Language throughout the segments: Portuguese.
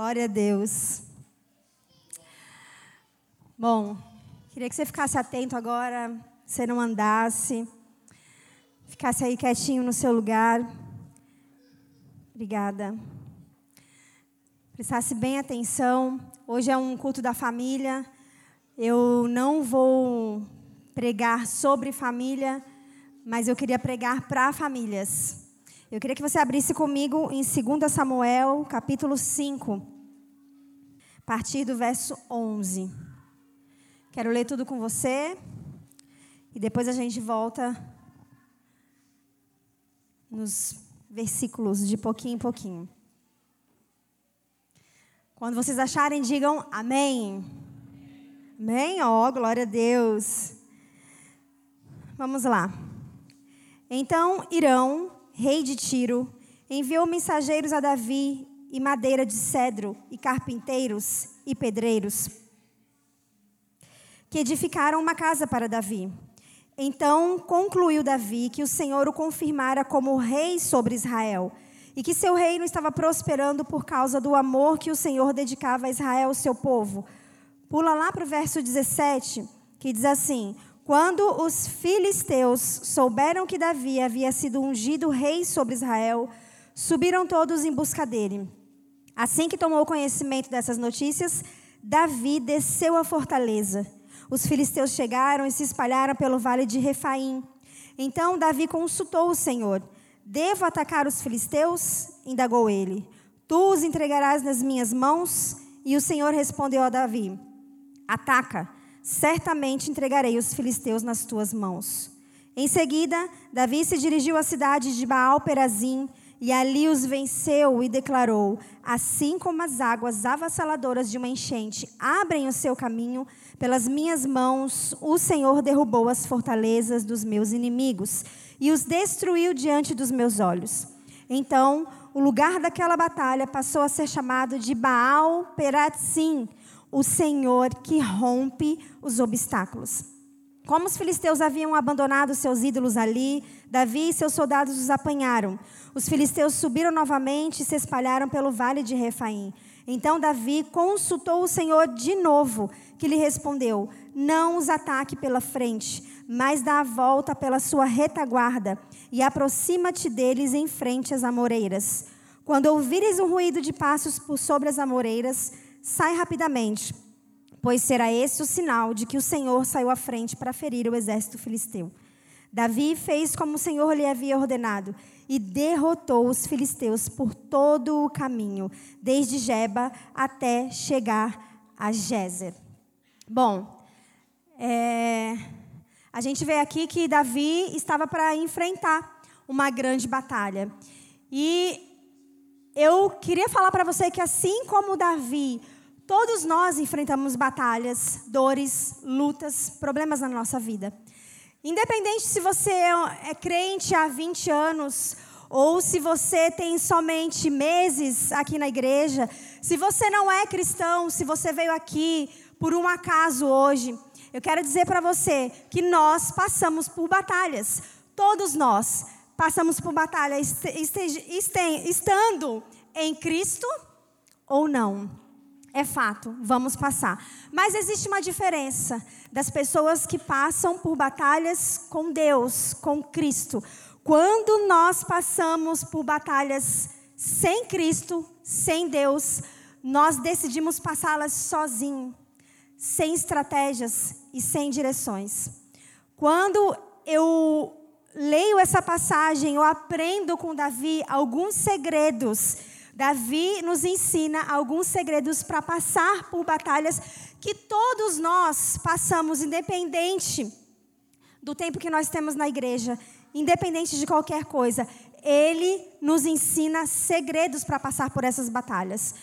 Glória a Deus. Bom, queria que você ficasse atento agora, você não andasse, ficasse aí quietinho no seu lugar. Obrigada. Prestasse bem atenção. Hoje é um culto da família. Eu não vou pregar sobre família, mas eu queria pregar para famílias. Eu queria que você abrisse comigo em 2 Samuel, capítulo 5, a partir do verso 11. Quero ler tudo com você e depois a gente volta nos versículos de pouquinho em pouquinho. Quando vocês acharem, digam amém. Amém? Ó, oh, glória a Deus. Vamos lá. Então Irão, rei de Tiro, enviou mensageiros a Davi e madeira de cedro e carpinteiros e pedreiros, que edificaram uma casa para Davi. Então concluiu Davi que o Senhor o confirmara como rei sobre Israel e que seu reino estava prosperando por causa do amor que o Senhor dedicava a Israel, seu povo. Pula lá para o verso 17, que diz assim: Quando os filisteus souberam que Davi havia sido ungido rei sobre Israel, subiram todos em busca dele. Assim que tomou conhecimento dessas notícias, Davi desceu à fortaleza. Os filisteus chegaram e se espalharam pelo vale de Refaim. Então Davi consultou o Senhor. Devo atacar os filisteus? indagou ele. Tu os entregarás nas minhas mãos? E o Senhor respondeu a Davi: Ataca, certamente entregarei os filisteus nas tuas mãos. Em seguida, Davi se dirigiu à cidade de Baal-Perazim e ali os venceu e declarou: Assim como as águas avassaladoras de uma enchente abrem o seu caminho, pelas minhas mãos o Senhor derrubou as fortalezas dos meus inimigos e os destruiu diante dos meus olhos. Então, o lugar daquela batalha passou a ser chamado de Baal Perazim, o Senhor que rompe os obstáculos. Como os filisteus haviam abandonado seus ídolos ali, Davi e seus soldados os apanharam. Os filisteus subiram novamente e se espalharam pelo vale de Refaim. Então Davi consultou o Senhor de novo, que lhe respondeu: Não os ataque pela frente, mas dá a volta pela sua retaguarda e aproxima-te deles em frente às amoreiras. Quando ouvires um ruído de passos por sobre as amoreiras, sai rapidamente, pois será esse o sinal de que o Senhor saiu à frente para ferir o exército filisteu. Davi fez como o Senhor lhe havia ordenado e derrotou os filisteus por todo o caminho, desde Jeba até chegar a Gézer. Bom, é, a gente vê aqui que Davi estava para enfrentar uma grande batalha. E eu queria falar para você que, assim como Davi, todos nós enfrentamos batalhas, dores, lutas, problemas na nossa vida. Independente se você é crente há 20 anos ou se você tem somente meses aqui na igreja, se você não é cristão, se você veio aqui por um acaso hoje, eu quero dizer para você que nós passamos por batalhas. Todos nós passamos por batalha, estando em Cristo ou não. É fato, vamos passar. Mas existe uma diferença das pessoas que passam por batalhas com Deus, com Cristo. Quando nós passamos por batalhas sem Cristo, sem Deus, nós decidimos passá-las sozinhos sem estratégias e sem direções. Quando eu leio essa passagem, eu aprendo com Davi alguns segredos. Davi nos ensina alguns segredos para passar por batalhas que todos nós passamos, independente do tempo que nós temos na igreja, independente de qualquer coisa. Ele nos ensina segredos para passar por essas batalhas.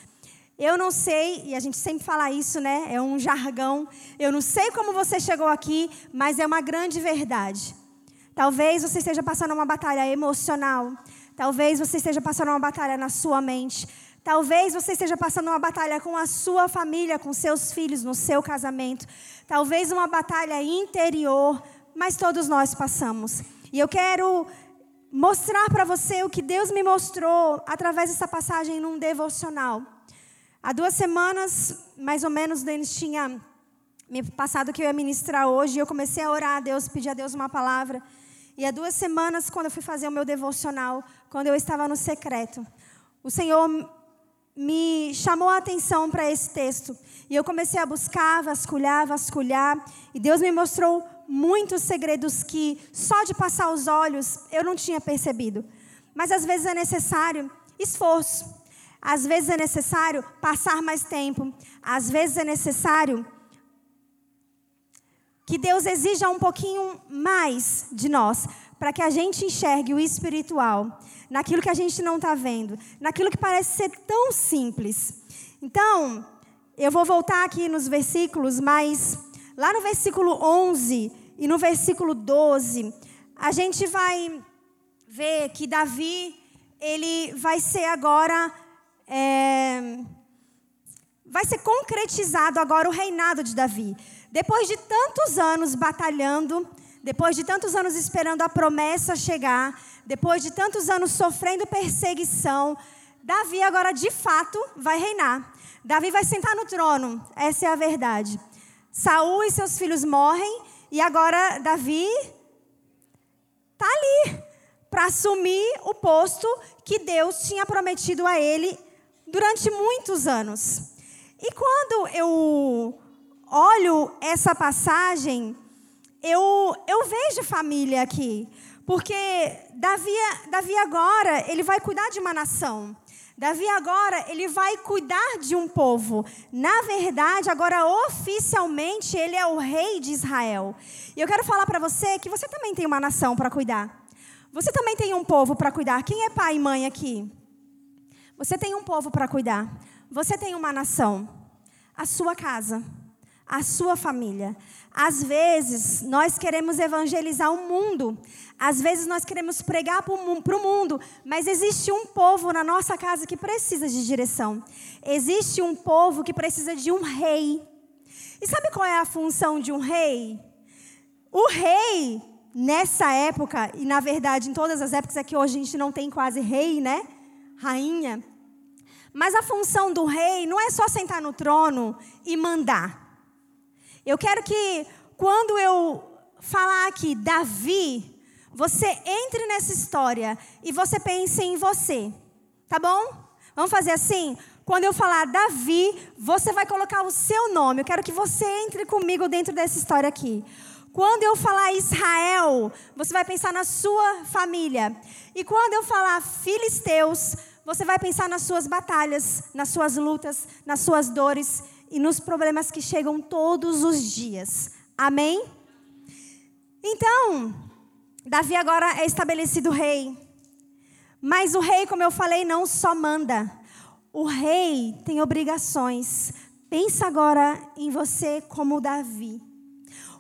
Eu não sei, e a gente sempre fala isso, né? É um jargão. Eu não sei como você chegou aqui, mas é uma grande verdade. Talvez você esteja passando uma batalha emocional. Talvez você esteja passando uma batalha na sua mente. Talvez você esteja passando uma batalha com a sua família, com seus filhos, no seu casamento. Talvez uma batalha interior, mas todos nós passamos. E eu quero mostrar para você o que Deus me mostrou através dessa passagem num devocional. Há duas semanas, mais ou menos, Denis tinha me passado que eu ia ministrar hoje, e eu comecei a orar a Deus, pedir a Deus uma palavra. E há duas semanas, quando eu fui fazer o meu devocional, quando eu estava no secreto, o Senhor me chamou a atenção para esse texto. E eu comecei a buscar, vasculhar, vasculhar. E Deus me mostrou muitos segredos que só de passar os olhos eu não tinha percebido. Mas às vezes é necessário esforço. Às vezes é necessário passar mais tempo. Às vezes é necessário que Deus exija um pouquinho mais de nós, para que a gente enxergue o espiritual, naquilo que a gente não está vendo, naquilo que parece ser tão simples. Então, eu vou voltar aqui nos versículos, mas lá no versículo 11 e no versículo 12, a gente vai ver que Davi, ele vai ser agora. É, vai ser concretizado agora o reinado de Davi. Depois de tantos anos batalhando, depois de tantos anos esperando a promessa chegar, depois de tantos anos sofrendo perseguição, Davi agora de fato vai reinar. Davi vai sentar no trono, essa é a verdade. Saul e seus filhos morrem e agora Davi está ali para assumir o posto que Deus tinha prometido a ele durante muitos anos. E quando eu olho essa passagem, eu, eu vejo família aqui. Porque Davi, Davi agora, ele vai cuidar de uma nação. Davi agora, ele vai cuidar de um povo. Na verdade, agora oficialmente, ele é o rei de Israel. E eu quero falar para você que você também tem uma nação para cuidar. Você também tem um povo para cuidar. Quem é pai e mãe aqui? Você tem um povo para cuidar. Você tem uma nação. A sua casa a sua família. Às vezes, nós queremos evangelizar o mundo. Às vezes, nós queremos pregar para o mundo. Mas existe um povo na nossa casa que precisa de direção. Existe um povo que precisa de um rei. E sabe qual é a função de um rei? O rei, nessa época, e na verdade em todas as épocas, é que hoje a gente não tem quase rei, né? Rainha. Mas a função do rei não é só sentar no trono e mandar. Eu quero que quando eu falar aqui Davi, você entre nessa história e você pense em você. Tá bom? Vamos fazer assim? Quando eu falar Davi, você vai colocar o seu nome. Eu quero que você entre comigo dentro dessa história aqui. Quando eu falar Israel, você vai pensar na sua família. E quando eu falar filisteus, você vai pensar nas suas batalhas, nas suas lutas, nas suas dores e nos problemas que chegam todos os dias. Amém? Então, Davi agora é estabelecido rei. Mas o rei, como eu falei, não só manda. O rei tem obrigações. Pensa agora em você como Davi.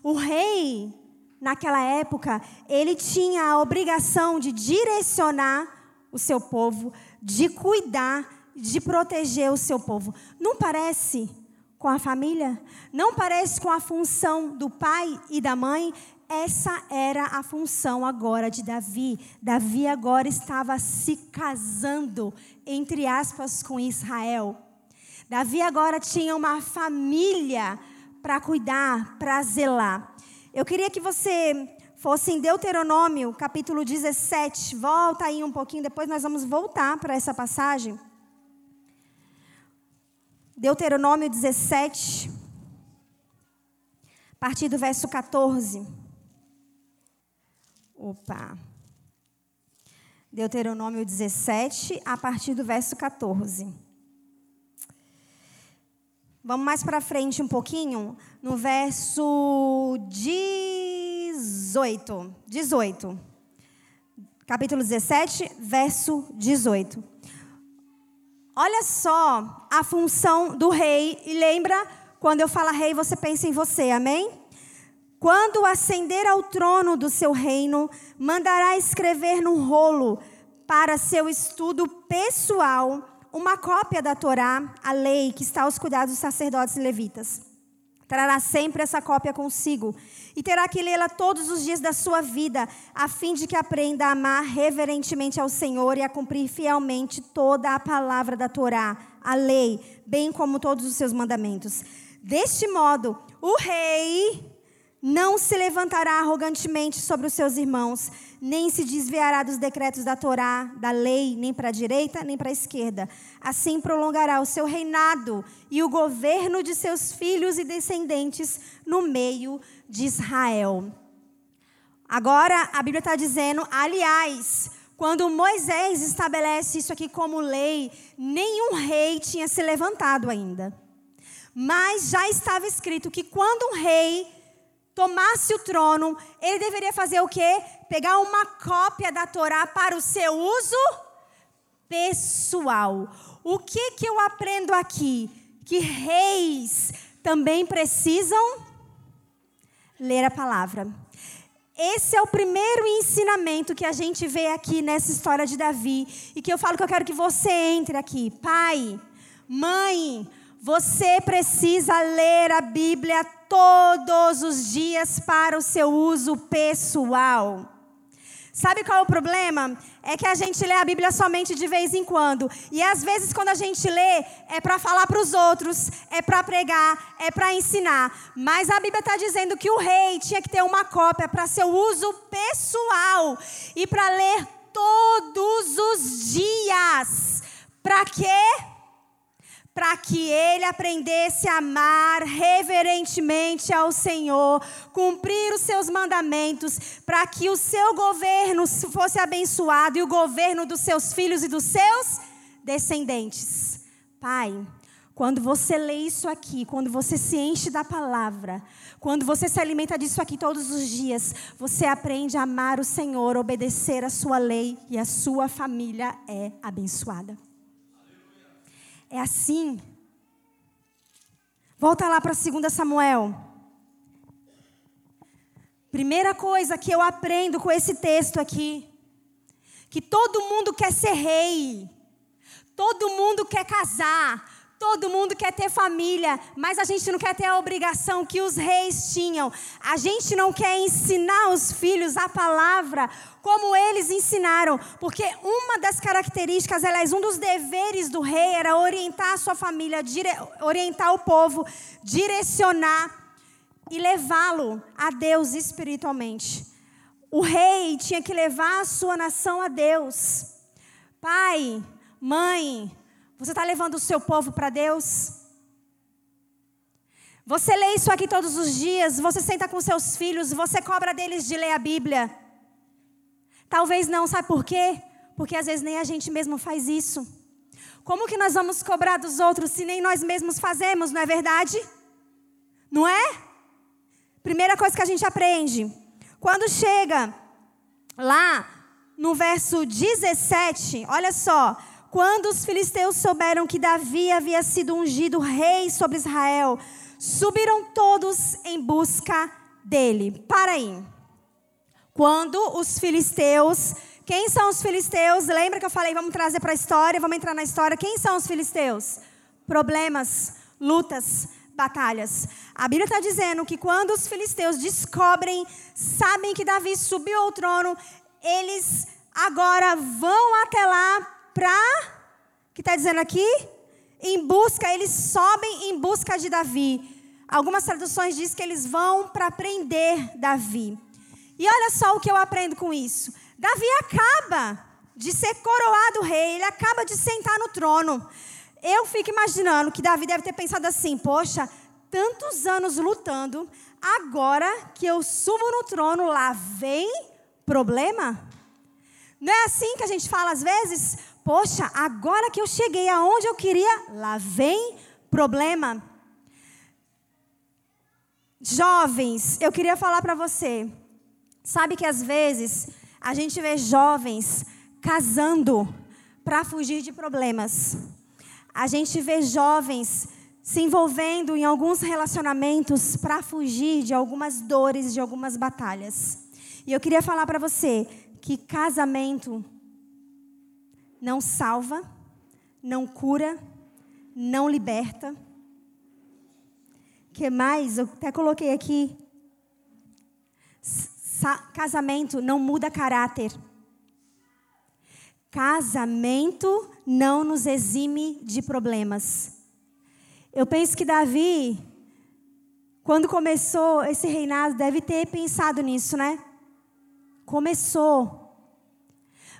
O rei, naquela época, ele tinha a obrigação de direcionar o seu povo, de cuidar, de proteger o seu povo. Não parece com a família? Não parece com a função do pai e da mãe? Essa era a função agora de Davi. Davi agora estava se casando, entre aspas, com Israel. Davi agora tinha uma família para cuidar, para zelar. Eu queria que você fosse em Deuteronômio, capítulo 17. Volta aí um pouquinho, depois nós vamos voltar para essa passagem. Deuteronômio 17, a partir do verso 14. Opa. Deuteronômio 17, a partir do verso 14. Vamos mais para frente um pouquinho, no verso 18. 18. Capítulo 17, verso 18. Olha só a função do rei. E lembra, quando eu falo rei, você pensa em você, amém? Quando ascender ao trono do seu reino, mandará escrever no rolo para seu estudo pessoal uma cópia da Torá, a lei que está aos cuidados dos sacerdotes e levitas. Trará sempre essa cópia consigo e terá que lê-la todos os dias da sua vida, a fim de que aprenda a amar reverentemente ao Senhor e a cumprir fielmente toda a palavra da Torá, a lei, bem como todos os seus mandamentos. Deste modo, o rei não se levantará arrogantemente sobre os seus irmãos, nem se desviará dos decretos da Torá, da lei, nem para a direita, nem para a esquerda. Assim prolongará o seu reinado e o governo de seus filhos e descendentes no meio de Israel. Agora, a Bíblia está dizendo, aliás, quando Moisés estabelece isso aqui como lei, nenhum rei tinha se levantado ainda. Mas já estava escrito que quando um rei tomasse o trono, ele deveria fazer o quê? Pegar uma cópia da Torá para o seu uso pessoal. O que que eu aprendo aqui? Que reis também precisam ler a palavra. Esse é o primeiro ensinamento que a gente vê aqui nessa história de Davi e que eu falo que eu quero que você entre aqui. Pai, mãe, você precisa ler a Bíblia todos os dias para o seu uso pessoal. Sabe qual é o problema? É que a gente lê a Bíblia somente de vez em quando. E às vezes, quando a gente lê, é para falar para os outros, é para pregar, é para ensinar. Mas a Bíblia está dizendo que o rei tinha que ter uma cópia para seu uso pessoal e para ler todos os dias. Para quê? Para que ele aprendesse a amar reverentemente ao Senhor, cumprir os seus mandamentos, para que o seu governo fosse abençoado e o governo dos seus filhos e dos seus descendentes. Pai, quando você lê isso aqui, quando você se enche da palavra, quando você se alimenta disso aqui todos os dias, você aprende a amar o Senhor, obedecer a sua lei e a sua família é abençoada. É assim. Volta lá para 2 Samuel. Primeira coisa que eu aprendo com esse texto aqui, que todo mundo quer ser rei, todo mundo quer casar, Todo mundo quer ter família, mas a gente não quer ter a obrigação que os reis tinham. A gente não quer ensinar os filhos a palavra como eles ensinaram, porque uma das características, aliás, um dos deveres do rei era orientar a sua família, orientar o povo, direcionar e levá-lo a Deus espiritualmente. O rei tinha que levar a sua nação a Deus. Pai, mãe, você está levando o seu povo para Deus? Você lê isso aqui todos os dias, você senta com seus filhos, você cobra deles de ler a Bíblia. Talvez não, sabe por quê? Porque às vezes nem a gente mesmo faz isso. Como que nós vamos cobrar dos outros se nem nós mesmos fazemos, não é verdade? Não é? Primeira coisa que a gente aprende. Quando chega lá no verso 17, olha só. Quando os filisteus souberam que Davi havia sido ungido rei sobre Israel, subiram todos em busca dele. Para aí. Quando os filisteus, quem são os filisteus? Lembra que eu falei, vamos trazer para a história, vamos entrar na história. Quem são os filisteus? Problemas, lutas, batalhas. A Bíblia está dizendo que quando os filisteus descobrem, sabem que Davi subiu ao trono, eles agora vão até lá para. que está dizendo aqui? Em busca, eles sobem em busca de Davi. Algumas traduções dizem que eles vão para prender Davi. E olha só o que eu aprendo com isso. Davi acaba de ser coroado rei, ele acaba de sentar no trono. Eu fico imaginando que Davi deve ter pensado assim: poxa, tantos anos lutando, agora que eu subo no trono, lá vem problema? Não é assim que a gente fala às vezes? Poxa, agora que eu cheguei aonde eu queria, lá vem problema. Jovens, eu queria falar para você. Sabe que às vezes a gente vê jovens casando para fugir de problemas. A gente vê jovens se envolvendo em alguns relacionamentos para fugir de algumas dores, de algumas batalhas. E eu queria falar para você que casamento não salva, não cura, não liberta. que mais? Eu até coloquei aqui. casamento não muda caráter. Casamento não nos exime de problemas. Eu penso que Davi, quando começou esse reinado, deve ter pensado nisso, né? Começou.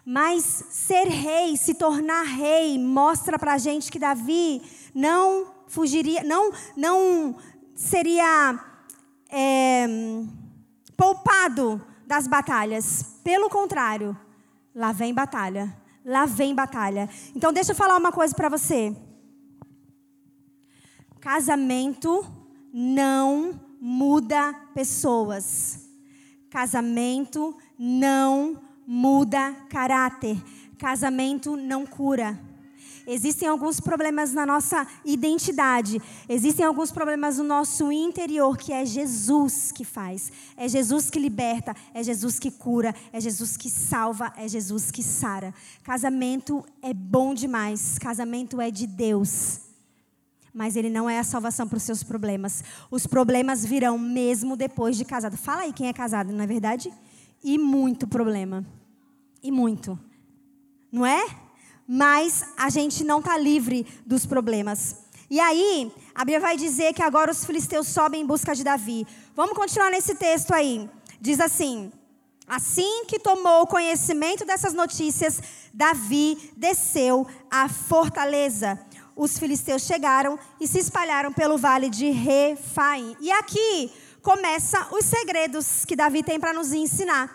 Mas ser rei, se tornar rei, mostra para a gente que Davi não fugiria, não, não seria é, poupado das batalhas. Pelo contrário, lá vem batalha. Lá vem batalha. Então, deixa eu falar uma coisa para você. Casamento não muda pessoas. Casamento não muda caráter. Casamento não cura. Existem alguns problemas na nossa identidade, existem alguns problemas no nosso interior que é Jesus que faz, é Jesus que liberta, é Jesus que cura, é Jesus que salva, é Jesus que sara. Casamento é bom demais, casamento é de Deus. Mas ele não é a salvação para os seus problemas. Os problemas virão mesmo depois de casado. Fala aí quem é casado, não é verdade? E muito problema. E muito. Não é? mas a gente não está livre dos problemas. E aí, a Bíblia vai dizer que agora os filisteus sobem em busca de Davi. Vamos continuar nesse texto aí. Diz assim: Assim que tomou conhecimento dessas notícias, Davi desceu à fortaleza. Os filisteus chegaram e se espalharam pelo vale de Refaim. E aqui começa os segredos que Davi tem para nos ensinar.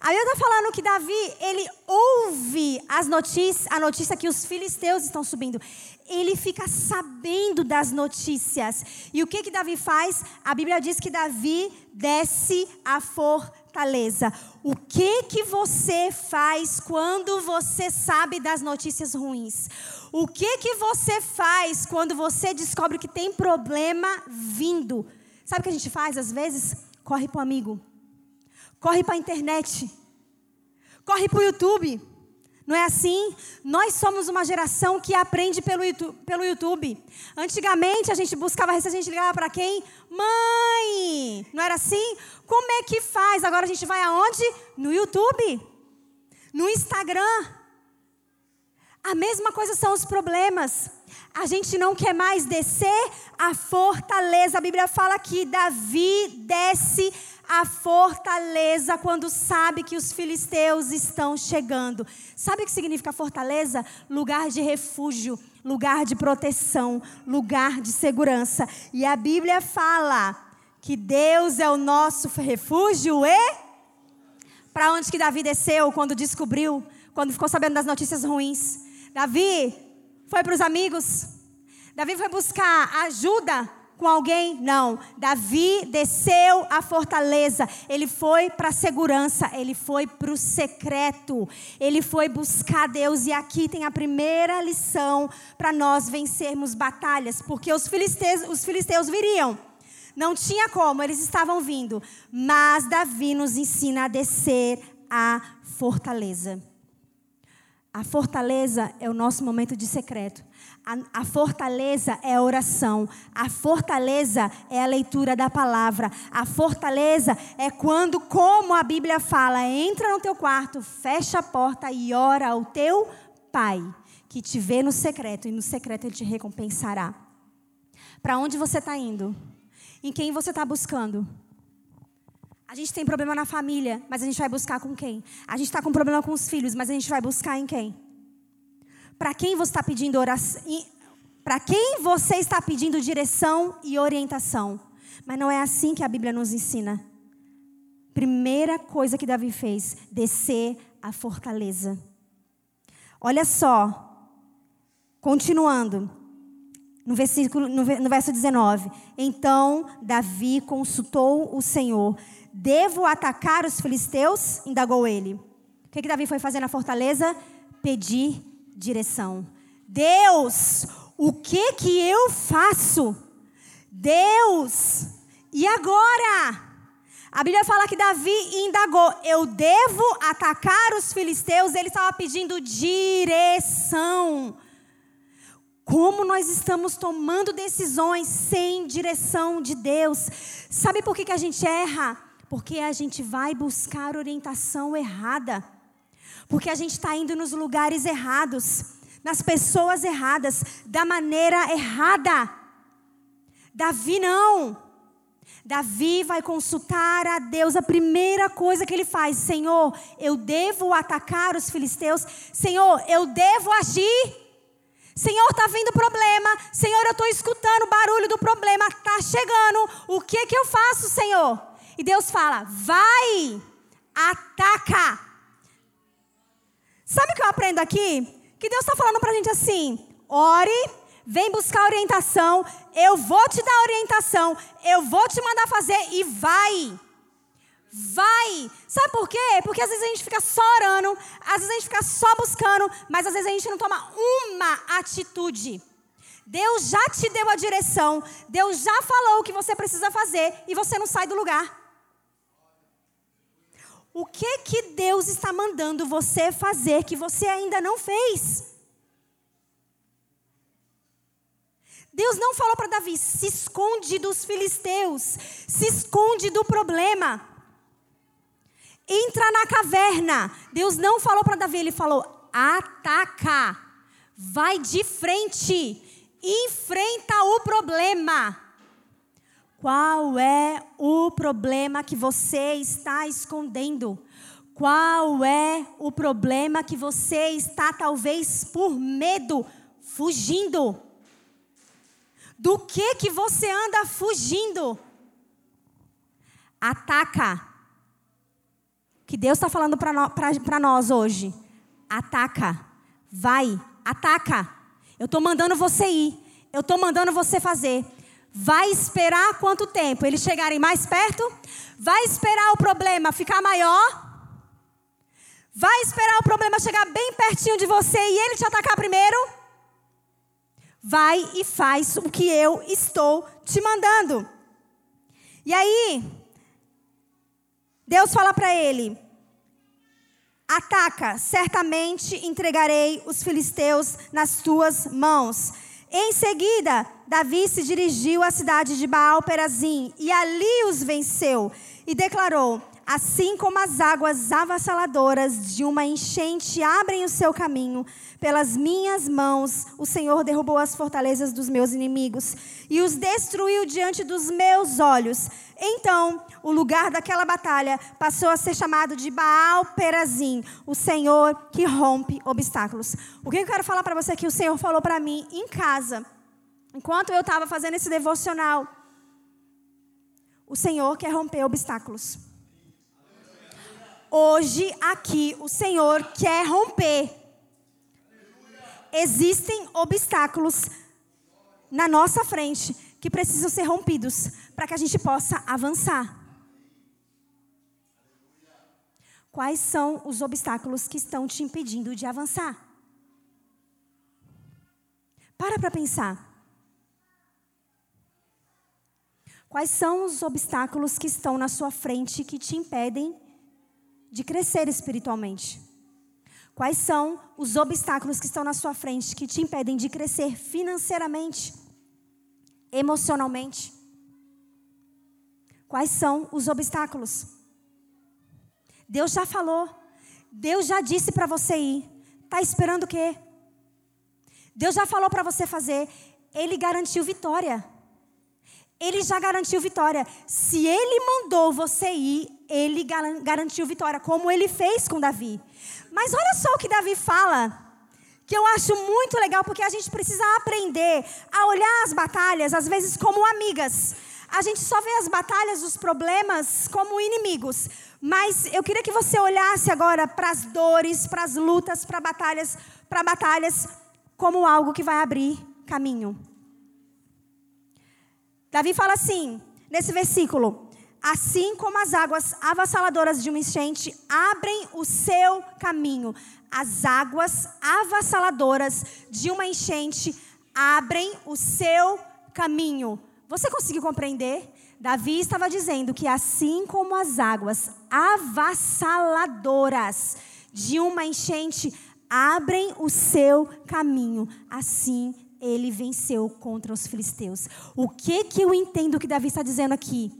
A Bíblia está falando que Davi, ele ouve as notícias, a notícia que os filisteus estão subindo. Ele fica sabendo das notícias. E o que que Davi faz? A Bíblia diz que Davi desce a fortaleza. O que que você faz quando você sabe das notícias ruins? O que que você faz quando você descobre que tem problema vindo? Sabe o que a gente faz às vezes? Corre para o amigo corre para a internet, corre para o YouTube. Não é assim? Nós somos uma geração que aprende pelo YouTube. Antigamente a gente buscava receita, a gente ligava para quem? Mãe! Não era assim? Como é que faz? Agora a gente vai aonde? No YouTube, no Instagram. A mesma coisa são os problemas. A gente não quer mais descer a fortaleza. A Bíblia fala que Davi desce a fortaleza quando sabe que os filisteus estão chegando. Sabe o que significa fortaleza? Lugar de refúgio, lugar de proteção, lugar de segurança. E a Bíblia fala que Deus é o nosso refúgio e para onde que Davi desceu quando descobriu, quando ficou sabendo das notícias ruins? Davi foi para os amigos. Davi foi buscar ajuda com alguém? Não. Davi desceu a fortaleza. Ele foi para a segurança. Ele foi para o secreto. Ele foi buscar Deus. E aqui tem a primeira lição para nós vencermos batalhas. Porque os filisteus, os filisteus viriam. Não tinha como, eles estavam vindo. Mas Davi nos ensina a descer a fortaleza. A fortaleza é o nosso momento de secreto. A, a, fortaleza é a oração. A fortaleza é a leitura da palavra. A fortaleza é quando, como a Bíblia fala, entra no teu quarto, fecha a porta e ora ao teu Pai, que te vê no secreto, e no secreto ele te recompensará. Para onde você está indo? Em quem você está buscando? A gente tem problema na família, mas a gente vai buscar com quem? A gente está com problema com os filhos, mas a gente vai buscar em quem? Para quem você está pedindo oração? Para quem você está pedindo direção e orientação? Mas não é assim que a Bíblia nos ensina. Primeira coisa que Davi fez: descer a fortaleza. Olha só, continuando, no, versículo, no, verso 19: Então Davi consultou o Senhor Devo atacar os filisteus? Indagou ele. O que, que Davi foi fazer na fortaleza? Pedir direção. Deus, o que que eu faço? Deus, e agora? A Bíblia fala que Davi indagou: Eu devo atacar os filisteus? Ele estava pedindo direção. Como nós estamos tomando decisões sem direção de Deus. Sabe por que, que a gente erra? Porque a gente vai buscar orientação errada. Porque a gente está indo nos lugares errados, nas pessoas erradas, da maneira errada. Davi não. Davi vai consultar a Deus. A primeira coisa que ele faz: Senhor, eu devo atacar os filisteus. Senhor, eu devo agir. Senhor, está vindo problema. Senhor, eu estou escutando o barulho do problema. Está chegando. O que que eu faço, Senhor? E Deus fala: vai, ataca. Sabe o que eu aprendo aqui? Que Deus está falando para a gente assim: ore, vem buscar orientação, eu vou te dar orientação, eu vou te mandar fazer e vai. Vai. Sabe por quê? Porque às vezes a gente fica só orando, às vezes a gente fica só buscando, mas às vezes a gente não toma uma atitude. Deus já te deu a direção, Deus já falou o que você precisa fazer e você não sai do lugar. O que que Deus está mandando você fazer que você ainda não fez? Deus não falou para Davi: se esconde dos filisteus, se esconde do problema. Entra na caverna. Deus não falou para Davi, ele falou: ataca, vai de frente, enfrenta o problema. Qual é o problema que você está escondendo? Qual é o problema que você está, talvez por medo, fugindo? Do que que você anda fugindo? Ataca. Que Deus está falando para nós hoje. Ataca. Vai, ataca. Eu estou mandando você ir. Eu estou mandando você fazer. Vai esperar quanto tempo? Eles chegarem mais perto? Vai esperar o problema ficar maior? Vai esperar o problema chegar bem pertinho de você e ele te atacar primeiro? Vai e faz o que eu estou te mandando. E aí, Deus fala para ele: Ataca, certamente entregarei os filisteus nas tuas mãos. Em seguida, Davi se dirigiu à cidade de Baal Perazim e ali os venceu e declarou: Assim como as águas avassaladoras de uma enchente abrem o seu caminho, pelas minhas mãos o Senhor derrubou as fortalezas dos meus inimigos e os destruiu diante dos meus olhos. Então, o lugar daquela batalha passou a ser chamado de Baal Perazim, o Senhor que rompe obstáculos. O que eu quero falar para você que o Senhor falou para mim em casa, enquanto eu estava fazendo esse devocional. O Senhor quer romper obstáculos. Hoje, aqui, o Senhor quer romper. Existem obstáculos na nossa frente que precisam ser rompidos para que a gente possa avançar. Quais são os obstáculos que estão te impedindo de avançar? Para para pensar. Quais são os obstáculos que estão na sua frente que te impedem de crescer espiritualmente? Quais são os obstáculos que estão na sua frente que te impedem de crescer financeiramente? emocionalmente? Quais são os obstáculos? Deus já falou. Deus já disse para você ir. Está esperando o quê? Deus já falou para você fazer. Ele garantiu vitória. Ele já garantiu vitória. Se ele mandou você ir, ele garantiu vitória, como ele fez com Davi. Mas olha só o que Davi fala que eu acho muito legal porque a gente precisa aprender a olhar as batalhas às vezes como amigas. A gente só vê as batalhas, os problemas como inimigos. Mas eu queria que você olhasse agora para as dores, para as lutas, para batalhas, para batalhas como algo que vai abrir caminho. Davi fala assim, nesse versículo: Assim como as águas avassaladoras de uma enchente abrem o seu caminho, as águas avassaladoras de uma enchente abrem o seu caminho. Você conseguiu compreender? Davi estava dizendo que assim como as águas avassaladoras de uma enchente abrem o seu caminho, assim ele venceu contra os filisteus. O que que eu entendo que Davi está dizendo aqui?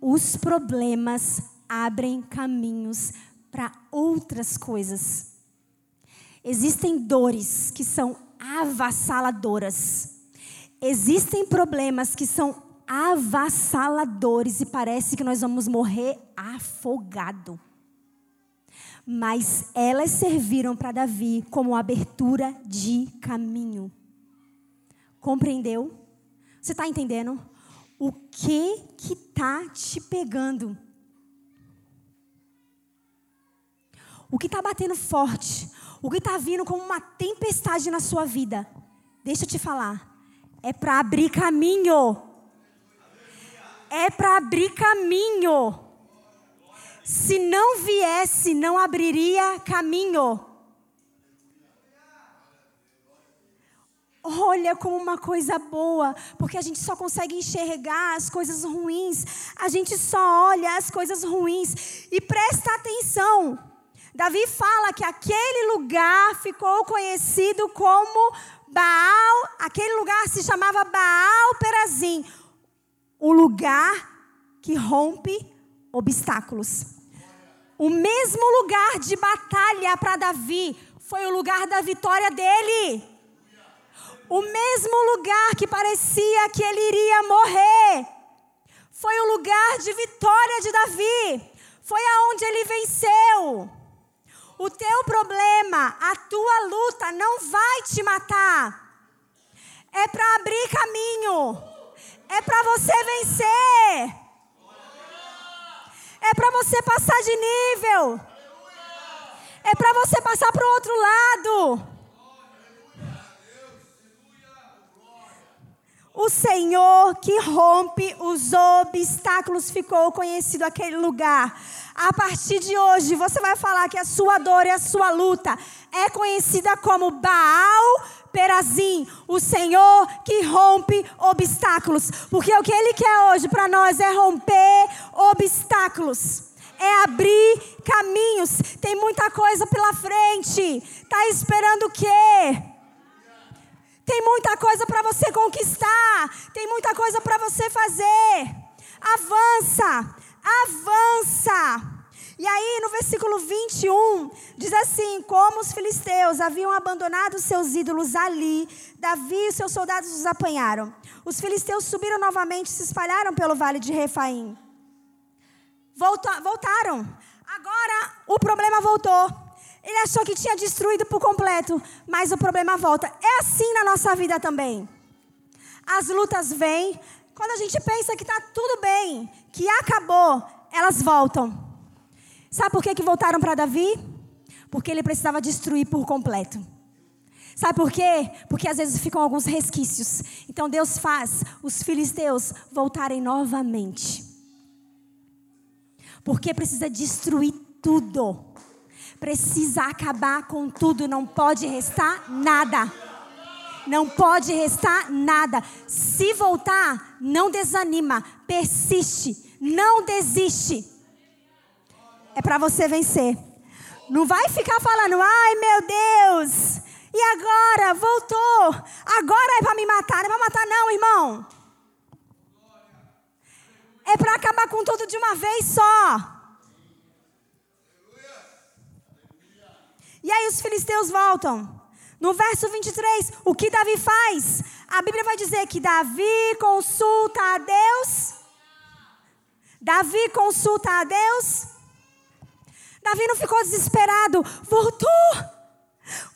Os problemas abrem caminhos para outras coisas. Existem dores que são avassaladoras. Existem problemas que são avassaladores e parece que nós vamos morrer afogado. Mas elas serviram para Davi como abertura de caminho. Compreendeu? Você está entendendo? O que que tá te pegando? O que está batendo forte? O que está vindo como uma tempestade na sua vida? Deixa eu te falar. É para abrir caminho. É para abrir caminho. Se não viesse, não abriria caminho. Olha como uma coisa boa, porque a gente só consegue enxergar as coisas ruins, a gente só olha as coisas ruins. E presta atenção: Davi fala que aquele lugar ficou conhecido como Baal, aquele lugar se chamava Baal Perazim o lugar que rompe obstáculos. O mesmo lugar de batalha para Davi foi o lugar da vitória dele. O mesmo lugar que parecia que ele iria morrer, foi o lugar de vitória de Davi. Foi aonde ele venceu. O teu problema, a tua luta não vai te matar. É para abrir caminho. É para você vencer. É para você passar de nível. É para você passar para o outro lado. O Senhor que rompe os obstáculos ficou conhecido aquele lugar. A partir de hoje, você vai falar que a sua dor e a sua luta é conhecida como Baal Perazim, o Senhor que rompe obstáculos. Porque o que Ele quer hoje para nós é romper obstáculos. É abrir caminhos. Tem muita coisa pela frente. Está esperando o quê? Tem muita coisa para você conquistar. Tem muita coisa para você fazer. Avança, avança. E aí, no versículo 21, diz assim: Como os filisteus haviam abandonado seus ídolos ali, Davi e seus soldados os apanharam. Os filisteus subiram novamente e se espalharam pelo vale de Refaim. voltaram. Agora o problema voltou. Ele achou que tinha destruído por completo, mas o problema volta. É assim na nossa vida também. As lutas vêm, quando a gente pensa que está tudo bem, que acabou, elas voltam. Sabe por que, que voltaram para Davi? Porque ele precisava destruir por completo. Sabe por quê? Porque às vezes ficam alguns resquícios. Então Deus faz os filisteus voltarem novamente. Porque precisa destruir tudo precisa acabar com tudo, não pode restar nada. Não pode restar nada. Se voltar, não desanima, persiste, não desiste. É para você vencer. Não vai ficar falando, ai meu Deus, e agora? Voltou. Agora é para me matar. Não é para matar, não, irmão. É para acabar com tudo de uma vez só. E aí os filisteus voltam. No verso 23, o que Davi faz? A Bíblia vai dizer que Davi consulta a Deus. Davi consulta a Deus. Davi não ficou desesperado. Voltou.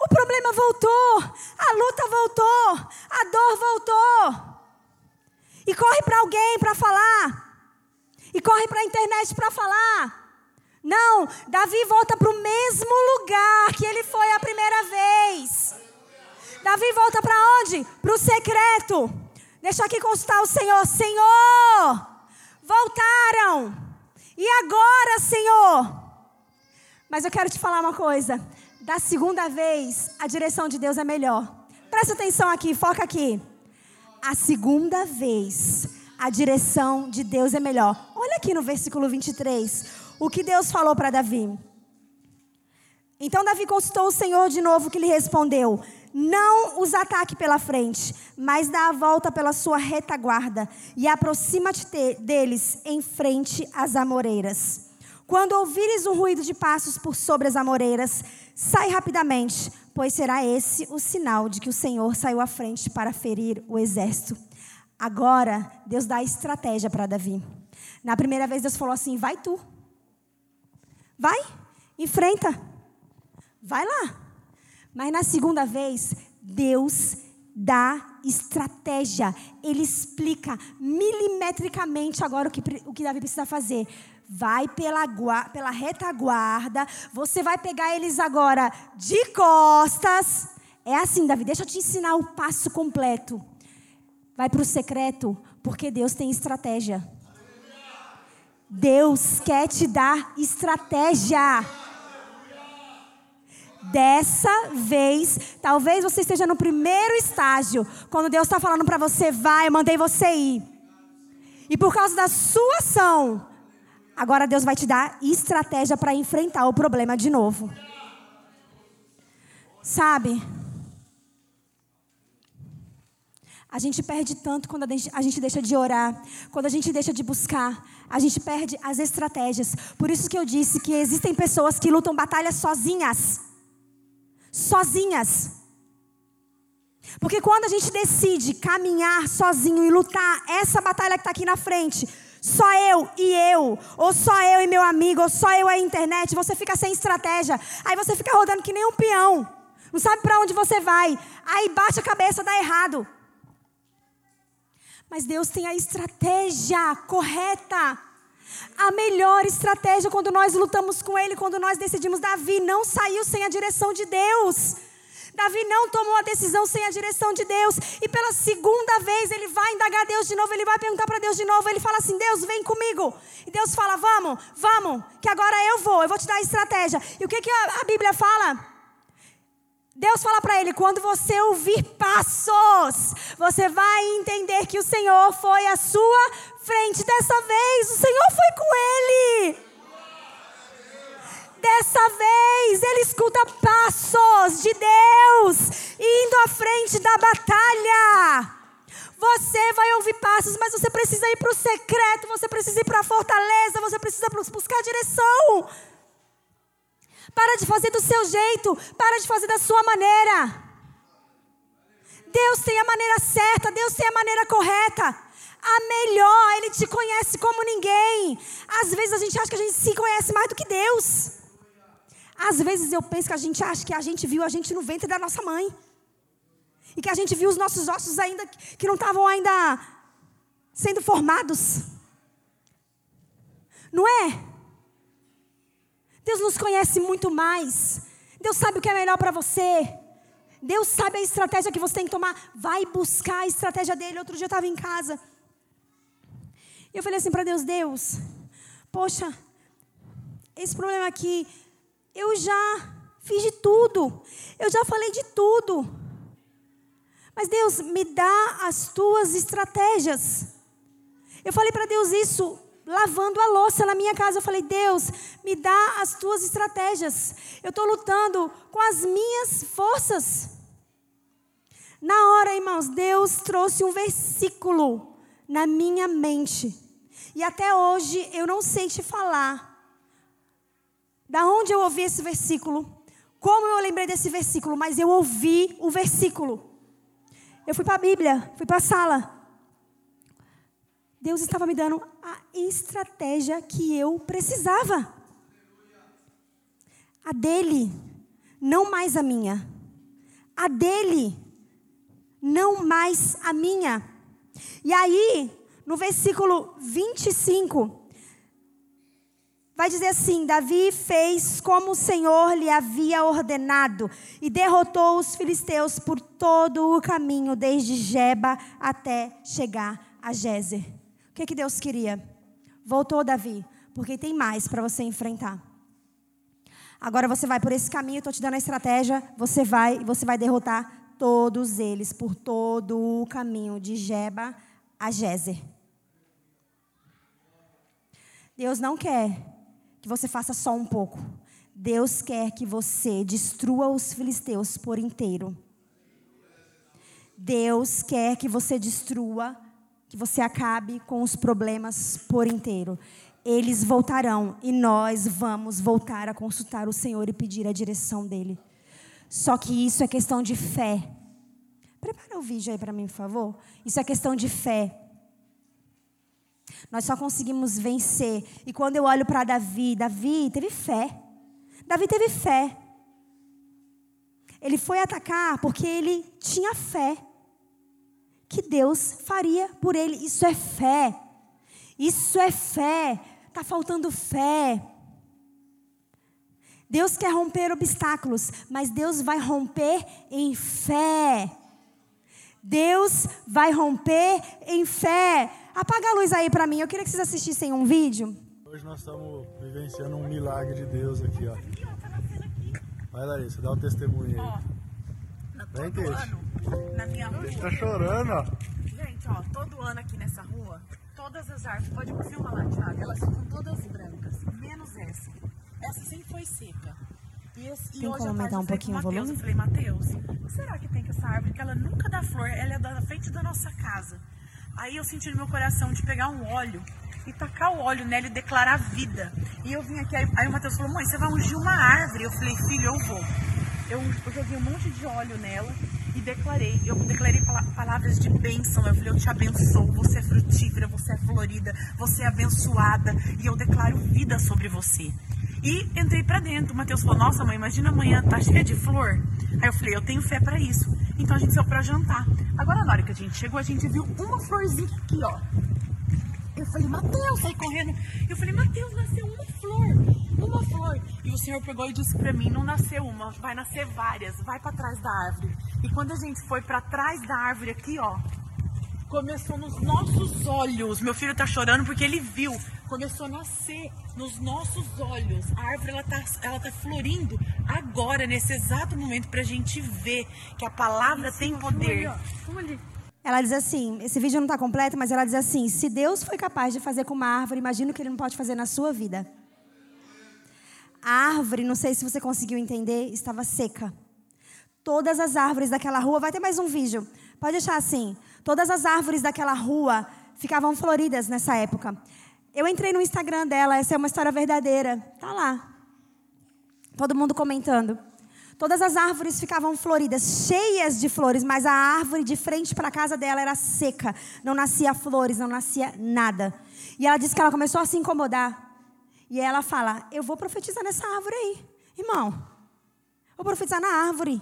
O problema voltou. A luta voltou. A dor voltou. E corre para alguém para falar. E corre para a internet para falar. Não, Davi volta para o mesmo lugar que ele foi a primeira vez. Davi volta para onde? Para o secreto. Deixa aqui constar o Senhor. Senhor, voltaram. E agora, Senhor? Mas eu quero te falar uma coisa. Da segunda vez, a direção de Deus é melhor. Presta atenção aqui, foca aqui. A segunda vez, a direção de Deus é melhor. Olha aqui no versículo 23 o que Deus falou para Davi. Então Davi consultou o Senhor de novo, que lhe respondeu: Não os ataque pela frente, mas dá a volta pela sua retaguarda e aproxima-te deles em frente às amoreiras. Quando ouvires um ruído de passos por sobre as amoreiras, sai rapidamente, pois será esse o sinal de que o Senhor saiu à frente para ferir o exército. Agora, Deus dá estratégia para Davi. Na primeira vez, Deus falou assim: vai tu. Vai, enfrenta. Vai lá. Mas na segunda vez, Deus dá estratégia. Ele explica milimetricamente agora o que, o que Davi precisa fazer vai pela, pela retaguarda, você vai pegar eles agora de costas. É assim, Davi, deixa eu te ensinar o passo completo. Vai para o secreto, porque Deus tem estratégia. Deus quer te dar estratégia. Dessa vez, talvez você esteja no primeiro estágio, quando Deus está falando para você, vai, eu mandei você ir. E por causa da sua ação, Agora Deus vai te dar estratégia para enfrentar o problema de novo. Sabe? A gente perde tanto quando a gente deixa de orar, quando a gente deixa de buscar, a gente perde as estratégias. Por isso que eu disse que existem pessoas que lutam batalhas sozinhas. Sozinhas. Porque quando a gente decide caminhar sozinho e lutar essa batalha que está aqui na frente, só eu e eu, ou só eu e meu amigo, ou só eu e a internet, você fica sem estratégia. Aí você fica rodando que nem um peão. Não sabe para onde você vai. Aí bate a cabeça, dá errado. Mas Deus tem a estratégia correta. A melhor estratégia quando nós lutamos com Ele, quando nós decidimos, Davi não saiu sem a direção de Deus. Davi não tomou a decisão sem a direção de Deus. E pela segunda vez ele vai indagar Deus de novo, ele vai perguntar para Deus de novo. Ele fala assim: Deus, vem comigo. E Deus fala: Vamos, vamos, que agora eu vou, eu vou te dar a estratégia. E o que, que a, a Bíblia fala? Deus fala para ele: quando você ouvir passos, você vai entender que o Senhor foi à sua frente. Dessa vez, o Senhor foi com ele. Dessa vez ele escuta passos de Deus indo à frente da batalha. Você vai ouvir passos, mas você precisa ir para o secreto, você precisa ir para a fortaleza, você precisa buscar direção. Para de fazer do seu jeito, para de fazer da sua maneira. Deus tem a maneira certa, Deus tem a maneira correta. A melhor, Ele te conhece como ninguém. Às vezes a gente acha que a gente se conhece mais do que Deus. Às vezes eu penso que a gente acha que a gente viu a gente no ventre da nossa mãe. E que a gente viu os nossos ossos ainda que não estavam ainda sendo formados. Não é? Deus nos conhece muito mais. Deus sabe o que é melhor para você. Deus sabe a estratégia que você tem que tomar. Vai buscar a estratégia dele. Outro dia eu estava em casa. E eu falei assim para Deus: Deus, poxa, esse problema aqui eu já fiz de tudo. Eu já falei de tudo. Mas Deus, me dá as tuas estratégias. Eu falei para Deus isso lavando a louça na minha casa. Eu falei, Deus, me dá as tuas estratégias. Eu estou lutando com as minhas forças. Na hora, irmãos, Deus trouxe um versículo na minha mente. E até hoje eu não sei te falar da onde eu ouvi esse versículo? Como eu lembrei desse versículo? Mas eu ouvi o versículo. Eu fui para a Bíblia, fui para a sala. Deus estava me dando a estratégia que eu precisava. A dele, não mais a minha. A dele, não mais a minha. E aí, no versículo 25, vai dizer assim: Davi fez como o Senhor lhe havia ordenado e derrotou os filisteus por todo o caminho, desde Jeba até chegar a Gézer. Que, que Deus queria? Voltou Davi, porque tem mais para você enfrentar. Agora você vai por esse caminho, estou te dando a estratégia, você vai e você vai derrotar todos eles por todo o caminho de Jeba a Gézer. Deus não quer que você faça só um pouco. Deus quer que você destrua os filisteus por inteiro. Deus quer que você destrua, que você acabe com os problemas por inteiro. Eles voltarão e nós vamos voltar a consultar o Senhor e pedir a direção dele. Só que isso é questão de fé. Prepara o vídeo aí para mim, por favor. Isso é questão de fé. Nós só conseguimos vencer. E quando eu olho para Davi, Davi teve fé. Davi teve fé. Ele foi atacar porque ele tinha fé que Deus faria por ele. Isso é fé. Isso é fé. Está faltando fé. Deus quer romper obstáculos, mas Deus vai romper em fé. Deus vai romper em fé. Apaga a luz aí para mim. Eu queria que vocês assistissem um vídeo. Hoje nós estamos vivenciando um milagre de Deus aqui, ó. Vai, Larissa, dá um testemunho aí. Vem, todo ano, na minha rua. Ele tá chorando, ó. Gente, ó, todo ano aqui nessa rua, todas as árvores, pode filmar lá, Thiago, elas ficam todas brancas, menos essa. Essa sempre foi seca. E, esse, tem e hoje como aumentar um pouquinho o volume? Eu falei, Matheus, será que tem que essa árvore que ela nunca dá flor, ela é da frente da nossa casa. Aí eu senti no meu coração de pegar um óleo e tacar o óleo nela e declarar vida. E eu vim aqui, aí, aí o Matheus falou, mãe, você vai ungir uma árvore. Eu falei, filho, eu vou. Eu, joguei um monte de óleo nela e declarei. Eu declarei palavras de bênção. Eu falei, eu te abençoo. Você é frutífera, você é florida, você é abençoada. E eu declaro vida sobre você. E entrei para dentro. O Matheus falou, nossa mãe, imagina amanhã tá cheia de flor. Aí eu falei, eu tenho fé para isso. Então a gente saiu para jantar. Agora na hora que a gente chegou, a gente viu uma florzinha aqui, ó eu falei, Mateus, saí correndo. Eu falei, Mateus, nasceu uma flor, uma flor. E o Senhor pegou e disse para mim, não nasceu uma, vai nascer várias, vai para trás da árvore. E quando a gente foi para trás da árvore aqui, ó, começou nos nossos olhos. Meu filho tá chorando porque ele viu. Começou a nascer nos nossos olhos. A árvore ela tá, ela tá florindo agora, nesse exato momento, pra gente ver que a palavra tem poder. Vamos ali. Ela diz assim: esse vídeo não está completo, mas ela diz assim: se Deus foi capaz de fazer com uma árvore, imagina o que Ele não pode fazer na sua vida. A árvore, não sei se você conseguiu entender, estava seca. Todas as árvores daquela rua, vai ter mais um vídeo, pode deixar assim. Todas as árvores daquela rua ficavam floridas nessa época. Eu entrei no Instagram dela, essa é uma história verdadeira. Tá lá. Todo mundo comentando. Todas as árvores ficavam floridas, cheias de flores, mas a árvore de frente para a casa dela era seca. Não nascia flores, não nascia nada. E ela disse que ela começou a se incomodar. E ela fala: Eu vou profetizar nessa árvore aí, irmão. Eu vou profetizar na árvore.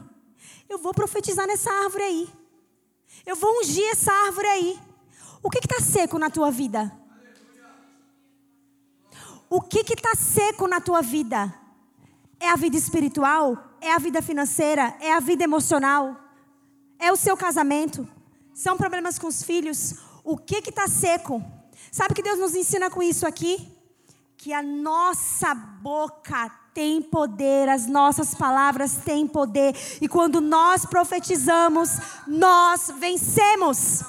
Eu vou profetizar nessa árvore aí. Eu vou ungir essa árvore aí. O que está seco na tua vida? O que está seco na tua vida? É a vida espiritual? É a vida financeira? É a vida emocional? É o seu casamento? São problemas com os filhos? O que está seco? Sabe que Deus nos ensina com isso aqui? Que a nossa boca tem poder, as nossas palavras têm poder, e quando nós profetizamos, nós vencemos.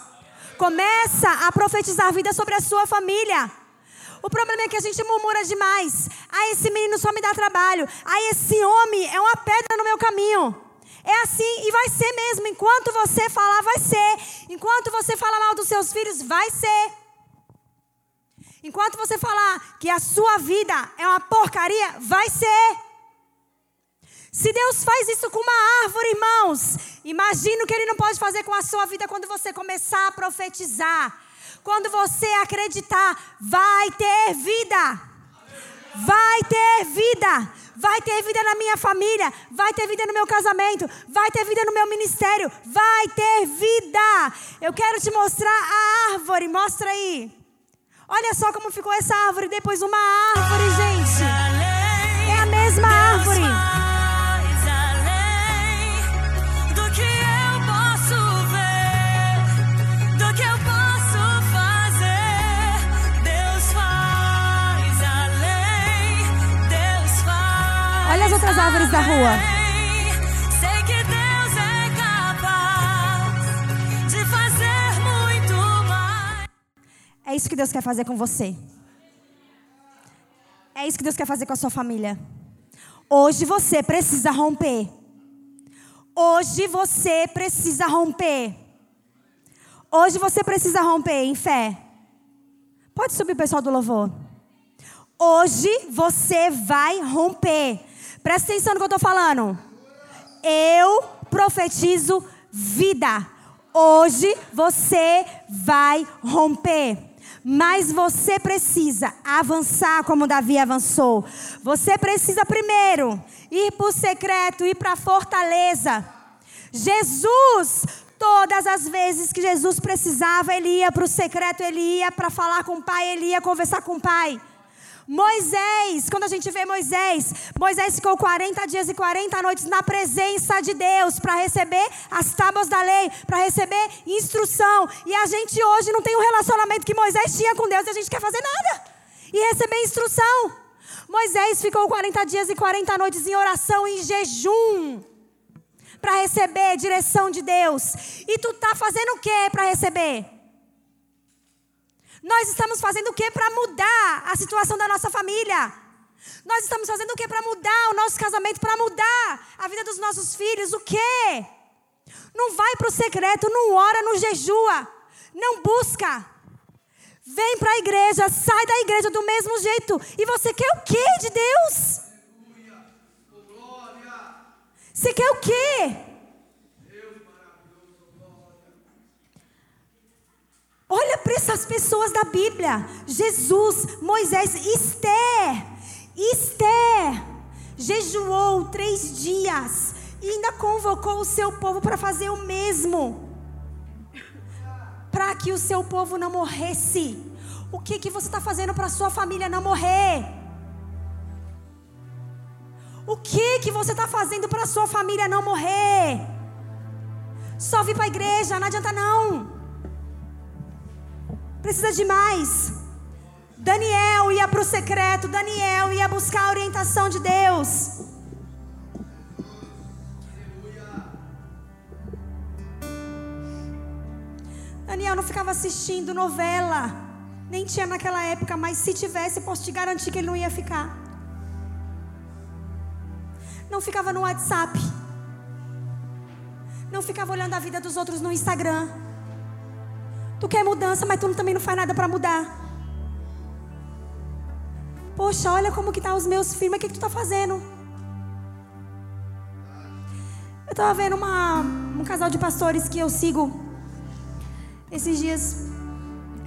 Começa a profetizar vida sobre a sua família. O problema é que a gente murmura demais. Ah, esse menino só me dá trabalho. Ah, esse homem é uma pedra no meu caminho. É assim e vai ser mesmo. Enquanto você falar, vai ser. Enquanto você falar mal dos seus filhos, vai ser. Enquanto você falar que a sua vida é uma porcaria, vai ser. Se Deus faz isso com uma árvore, irmãos, imagina o que Ele não pode fazer com a sua vida quando você começar a profetizar. Quando você acreditar, vai ter vida. Vai ter vida. Vai ter vida na minha família. Vai ter vida no meu casamento. Vai ter vida no meu ministério. Vai ter vida. Eu quero te mostrar a árvore. Mostra aí. Olha só como ficou essa árvore depois uma árvore, gente. É a mesma árvore. Olha as outras árvores da rua. É isso que Deus quer fazer com você. É isso que Deus quer fazer com a sua família. Hoje você precisa romper. Hoje você precisa romper. Hoje você precisa romper em fé. Pode subir, pessoal do louvor. Hoje você vai romper. Presta atenção no que eu estou falando. Eu profetizo vida. Hoje você vai romper. Mas você precisa avançar como Davi avançou. Você precisa primeiro ir para o secreto, ir para a fortaleza. Jesus, todas as vezes que Jesus precisava, ele ia para o secreto, ele ia para falar com o Pai, ele ia conversar com o Pai. Moisés, quando a gente vê Moisés, Moisés ficou 40 dias e 40 noites na presença de Deus para receber as tábuas da lei, para receber instrução. E a gente hoje não tem o relacionamento que Moisés tinha com Deus e a gente quer fazer nada e receber instrução. Moisés ficou 40 dias e 40 noites em oração e em jejum para receber direção de Deus. E tu tá fazendo o que para receber? Nós estamos fazendo o que para mudar a situação da nossa família? Nós estamos fazendo o que para mudar o nosso casamento, para mudar a vida dos nossos filhos? O que? Não vai para o secreto, não ora, não jejua, não busca. Vem para a igreja, sai da igreja do mesmo jeito. E você quer o que de Deus? Você quer o quê? Essas pessoas da Bíblia: Jesus, Moisés, Esther. Esther jejuou três dias e ainda convocou o seu povo para fazer o mesmo, para que o seu povo não morresse. O que que você está fazendo para sua família não morrer? O que que você está fazendo para sua família não morrer? Só vir para a igreja, não adianta não. Precisa de mais. Daniel ia para o secreto, Daniel ia buscar a orientação de Deus. Daniel não ficava assistindo novela. Nem tinha naquela época, mas se tivesse, posso te garantir que ele não ia ficar. Não ficava no WhatsApp. Não ficava olhando a vida dos outros no Instagram. Tu quer mudança, mas tu também não faz nada para mudar. Poxa, olha como que tá os meus filhos, mas o que, que tu tá fazendo? Eu estava vendo uma, um casal de pastores que eu sigo esses dias.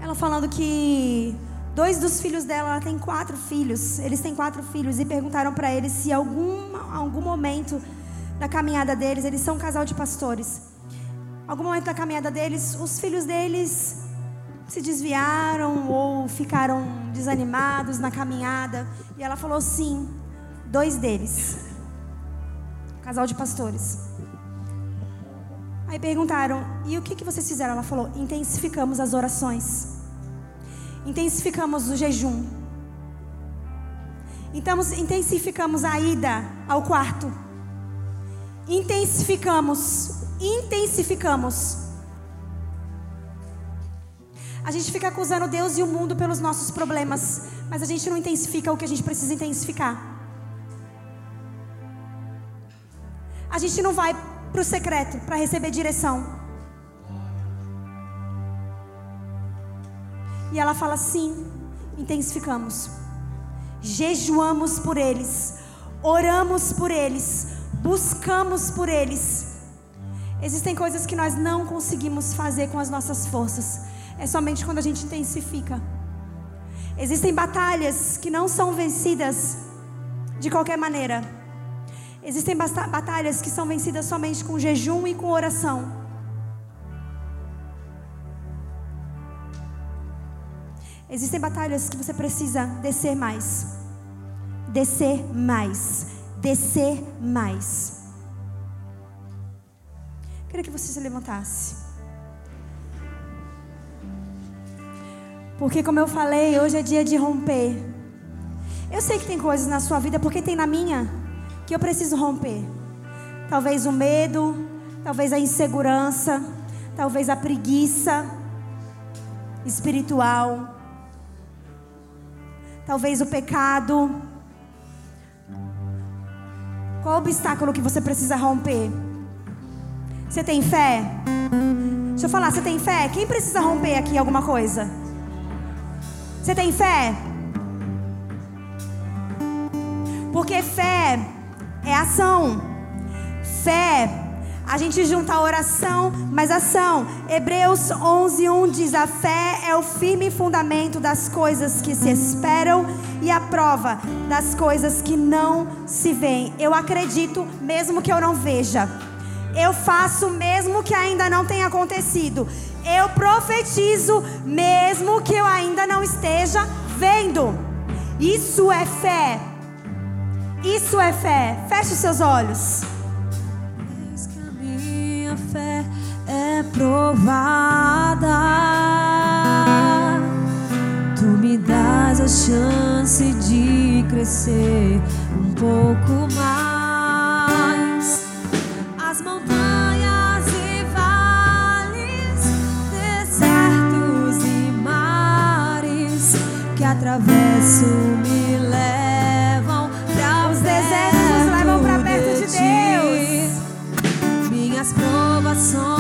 Ela falando que dois dos filhos dela, ela tem quatro filhos. Eles têm quatro filhos e perguntaram para eles se algum algum momento da caminhada deles, eles são um casal de pastores algum momento da caminhada deles, os filhos deles se desviaram ou ficaram desanimados na caminhada. E ela falou sim, dois deles. Casal de pastores. Aí perguntaram: "E o que que vocês fizeram?" Ela falou: "Intensificamos as orações. Intensificamos o jejum. Então intensificamos a ida ao quarto. Intensificamos intensificamos. A gente fica acusando Deus e o mundo pelos nossos problemas, mas a gente não intensifica o que a gente precisa intensificar. A gente não vai para o secreto para receber direção. E ela fala sim, intensificamos. Jejuamos por eles, oramos por eles, buscamos por eles. Existem coisas que nós não conseguimos fazer com as nossas forças. É somente quando a gente intensifica. Existem batalhas que não são vencidas de qualquer maneira. Existem batalhas que são vencidas somente com jejum e com oração. Existem batalhas que você precisa descer mais. Descer mais. Descer mais. Queria que você se levantasse. Porque, como eu falei, hoje é dia de romper. Eu sei que tem coisas na sua vida, porque tem na minha, que eu preciso romper. Talvez o medo, talvez a insegurança, talvez a preguiça espiritual, talvez o pecado. Qual obstáculo que você precisa romper? Você tem fé? Deixa eu falar, você tem fé? Quem precisa romper aqui alguma coisa? Você tem fé? Porque fé é ação. Fé, a gente junta oração, mas ação. Hebreus 11:1 diz: "A fé é o firme fundamento das coisas que se esperam e a prova das coisas que não se veem". Eu acredito mesmo que eu não veja. Eu faço mesmo que ainda não tenha acontecido. Eu profetizo mesmo que eu ainda não esteja vendo. Isso é fé. Isso é fé. Feche os seus olhos. Eis que a minha fé é provada. Tu me das a chance de crescer um pouco mais. Atravesso me levam para Os desertos nos levam pra perto de Deus. Minhas provações